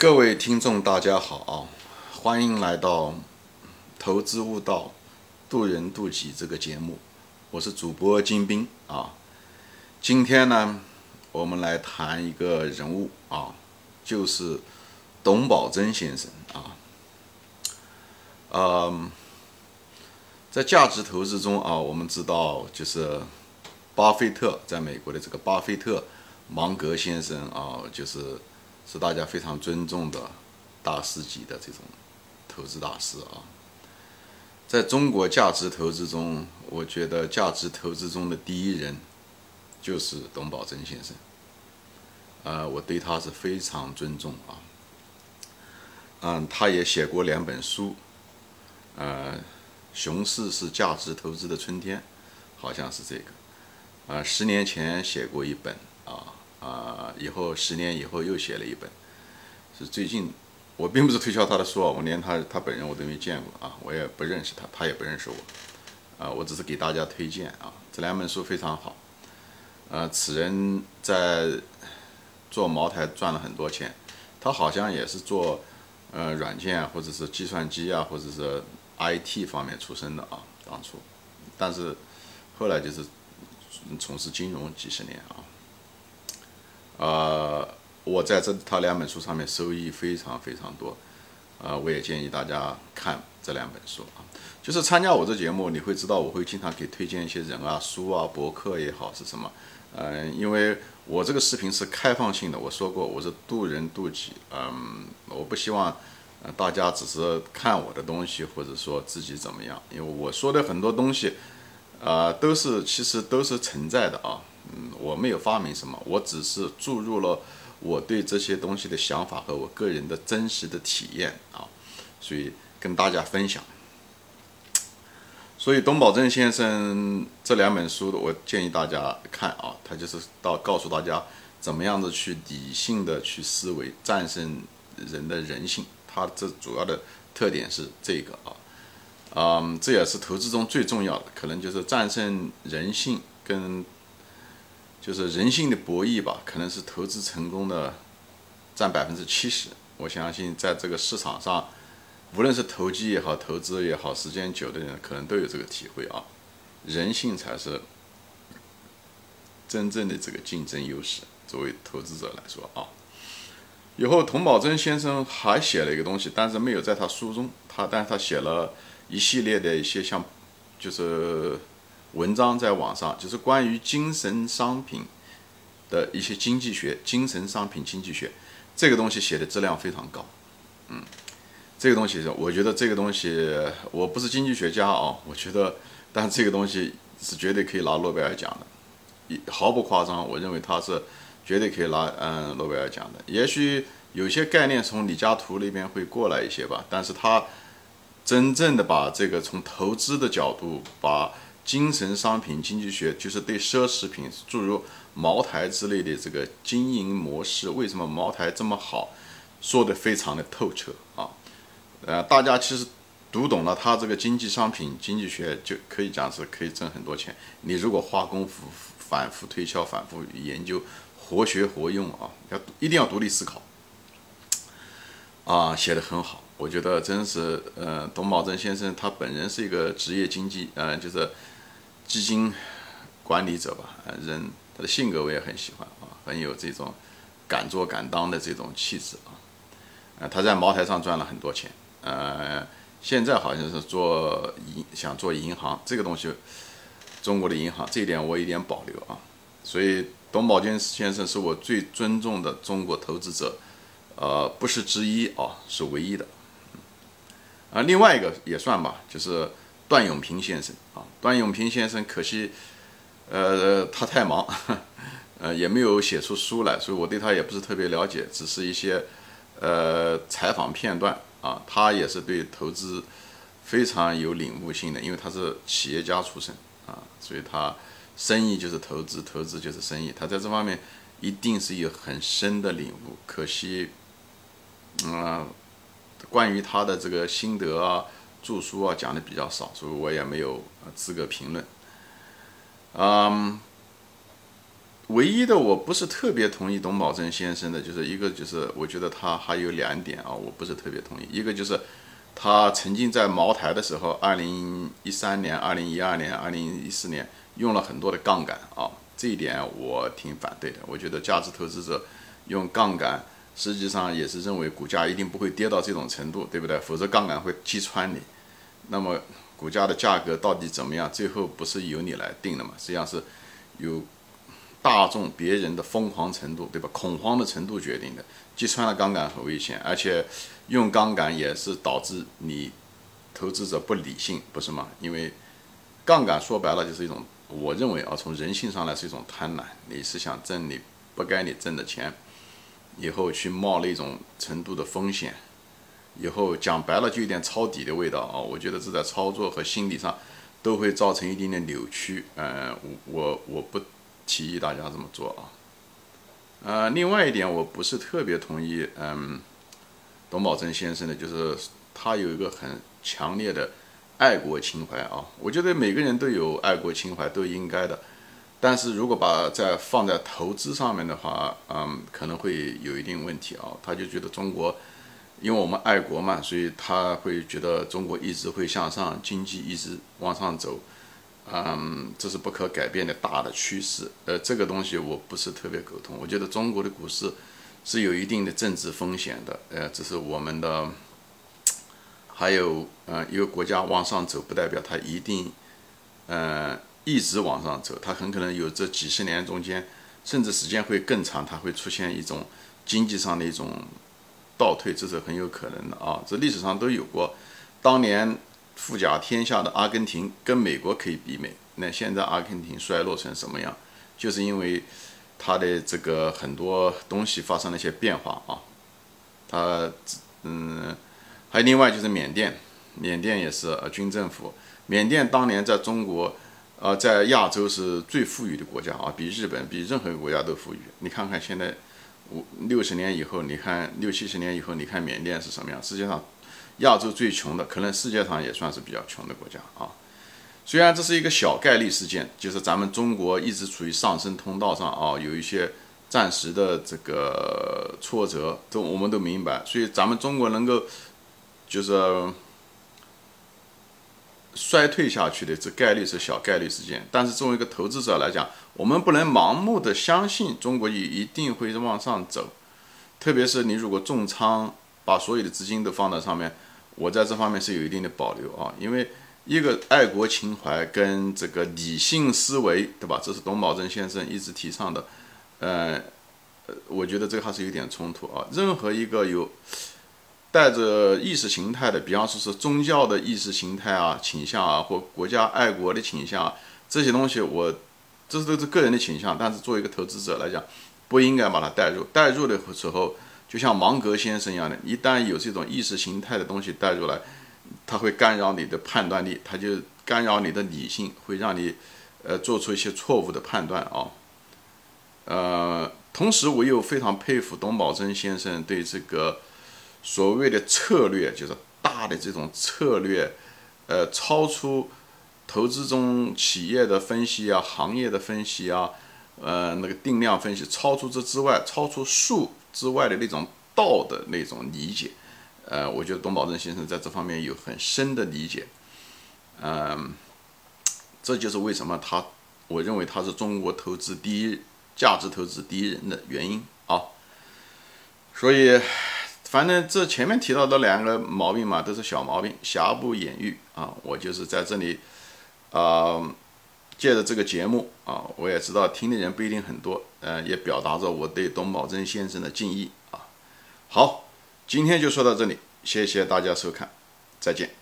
各位听众，大家好，欢迎来到《投资悟道，渡人渡己》这个节目，我是主播金兵啊。今天呢，我们来谈一个人物啊，就是董宝珍先生啊。嗯，在价值投资中啊，我们知道就是巴菲特，在美国的这个巴菲特芒格先生啊，就是。是大家非常尊重的大师级的这种投资大师啊，在中国价值投资中，我觉得价值投资中的第一人就是董宝珍先生。呃，我对他是非常尊重啊。嗯，他也写过两本书，呃，《熊市是价值投资的春天》，好像是这个。啊，十年前写过一本啊。啊，以后十年以后又写了一本，是最近，我并不是推销他的书啊，我连他他本人我都没见过啊，我也不认识他，他也不认识我，啊，我只是给大家推荐啊，这两本书非常好，呃，此人在做茅台赚了很多钱，他好像也是做呃软件啊或者是计算机啊，或者是 IT 方面出身的啊，当初，但是后来就是从事金融几十年啊。呃，我在这他两本书上面收益非常非常多，呃，我也建议大家看这两本书啊。就是参加我这节目，你会知道我会经常给推荐一些人啊、书啊、博客也好是什么，嗯，因为我这个视频是开放性的，我说过我是渡人渡己，嗯，我不希望呃大家只是看我的东西或者说自己怎么样，因为我说的很多东西，啊，都是其实都是存在的啊。嗯，我没有发明什么，我只是注入了我对这些东西的想法和我个人的真实的体验啊，所以跟大家分享。所以董宝珍先生这两本书，我建议大家看啊，他就是到告诉大家怎么样子去理性的去思维，战胜人的人性。他这主要的特点是这个啊，嗯，这也是投资中最重要的，可能就是战胜人性跟。就是人性的博弈吧，可能是投资成功的占百分之七十。我相信在这个市场上，无论是投机也好，投资也好，时间久的人可能都有这个体会啊。人性才是真正的这个竞争优势。作为投资者来说啊，以后童宝珍先生还写了一个东西，但是没有在他书中，他但是他写了一系列的一些像，就是。文章在网上就是关于精神商品的一些经济学，精神商品经济学这个东西写的质量非常高，嗯，这个东西是我觉得这个东西我不是经济学家啊，我觉得，但这个东西是绝对可以拿诺贝尔奖的，毫不夸张，我认为它是绝对可以拿嗯诺贝尔奖的。也许有些概念从李嘉图那边会过来一些吧，但是他真正的把这个从投资的角度把。精神商品经济学就是对奢侈品，诸如茅台之类的这个经营模式，为什么茅台这么好，说的非常的透彻啊。呃，大家其实读懂了他这个经济商品经济学，就可以讲是可以挣很多钱。你如果花功夫反复推敲、反复研究、活学活用啊，要一定要独立思考啊，写的很好。我觉得真是，呃，董宝珍先生他本人是一个职业经济，呃，就是。基金管理者吧，人他的性格我也很喜欢啊，很有这种敢做敢当的这种气质啊。呃，他在茅台上赚了很多钱，呃，现在好像是做银，想做银行这个东西，中国的银行这一点我有点保留啊。所以董宝坚先生是我最尊重的中国投资者，呃，不是之一啊，是唯一的。啊，另外一个也算吧，就是。段永平先生啊，段永平先生可惜，呃，他太忙，呃，也没有写出书来，所以我对他也不是特别了解，只是一些呃采访片段啊。他也是对投资非常有领悟性的，因为他是企业家出身啊，所以他生意就是投资，投资就是生意，他在这方面一定是有很深的领悟。可惜，嗯，关于他的这个心得啊。著书啊讲的比较少，所以我也没有资格评论。嗯，唯一的我不是特别同意董宝珍先生的，就是一个就是我觉得他还有两点啊，我不是特别同意。一个就是他曾经在茅台的时候，二零一三年、二零一二年、二零一四年用了很多的杠杆啊，这一点我挺反对的。我觉得价值投资者用杠杆，实际上也是认为股价一定不会跌到这种程度，对不对？否则杠杆会击穿你。那么股价的价格到底怎么样？最后不是由你来定的嘛？实际上是由大众别人的疯狂程度，对吧？恐慌的程度决定的。击穿了杠杆很危险，而且用杠杆也是导致你投资者不理性，不是吗？因为杠杆说白了就是一种，我认为啊，从人性上来是一种贪婪。你是想挣你不该你挣的钱，以后去冒那种程度的风险。以后讲白了就有点抄底的味道啊！我觉得这在操作和心理上都会造成一定的扭曲。嗯，我我不提议大家这么做啊。呃，另外一点我不是特别同意，嗯，董宝珍先生的，就是他有一个很强烈的爱国情怀啊。我觉得每个人都有爱国情怀，都应该的。但是如果把在放在投资上面的话，嗯，可能会有一定问题啊。他就觉得中国。因为我们爱国嘛，所以他会觉得中国一直会向上，经济一直往上走，嗯，这是不可改变的大的趋势。呃，这个东西我不是特别苟同。我觉得中国的股市是有一定的政治风险的。呃，这是我们的，还有，呃，一个国家往上走，不代表它一定，呃，一直往上走。它很可能有这几十年中间，甚至时间会更长，它会出现一种经济上的一种。倒退这是很有可能的啊，这历史上都有过。当年富甲天下的阿根廷跟美国可以比美，那现在阿根廷衰落成什么样，就是因为它的这个很多东西发生了一些变化啊。它嗯，还有另外就是缅甸，缅甸也是军政府。缅甸当年在中国，呃，在亚洲是最富裕的国家啊，比日本比任何一个国家都富裕。你看看现在。五六十年以后，你看六七十年以后，你看缅甸是什么样？世界上亚洲最穷的，可能世界上也算是比较穷的国家啊。虽然这是一个小概率事件，就是咱们中国一直处于上升通道上啊，有一些暂时的这个挫折，都我们都明白。所以咱们中国能够就是。衰退下去的这概率是小概率事件，但是作为一个投资者来讲，我们不能盲目的相信中国一一定会往上走，特别是你如果重仓，把所有的资金都放在上面，我在这方面是有一定的保留啊，因为一个爱国情怀跟这个理性思维，对吧？这是董宝珍先生一直提倡的，呃，我觉得这个还是有点冲突啊，任何一个有。带着意识形态的，比方说是宗教的意识形态啊、倾向啊，或国家爱国的倾向啊，这些东西我这都是个人的倾向。但是作为一个投资者来讲，不应该把它带入。带入的时候，就像芒格先生一样的，一旦有这种意识形态的东西带入来，它会干扰你的判断力，它就干扰你的理性，会让你呃做出一些错误的判断啊。呃，同时我又非常佩服董宝珍先生对这个。所谓的策略就是大的这种策略，呃，超出投资中企业的分析啊、行业的分析啊、呃那个定量分析，超出这之外，超出数之外的那种道的那种理解，呃，我觉得董宝珍先生在这方面有很深的理解，嗯，这就是为什么他，我认为他是中国投资第一价值投资第一人的原因啊，所以。反正这前面提到的两个毛病嘛，都是小毛病，瑕不掩瑜啊。我就是在这里，啊，借着这个节目啊，我也知道听的人不一定很多，呃，也表达着我对董宝珍先生的敬意啊。好，今天就说到这里，谢谢大家收看，再见。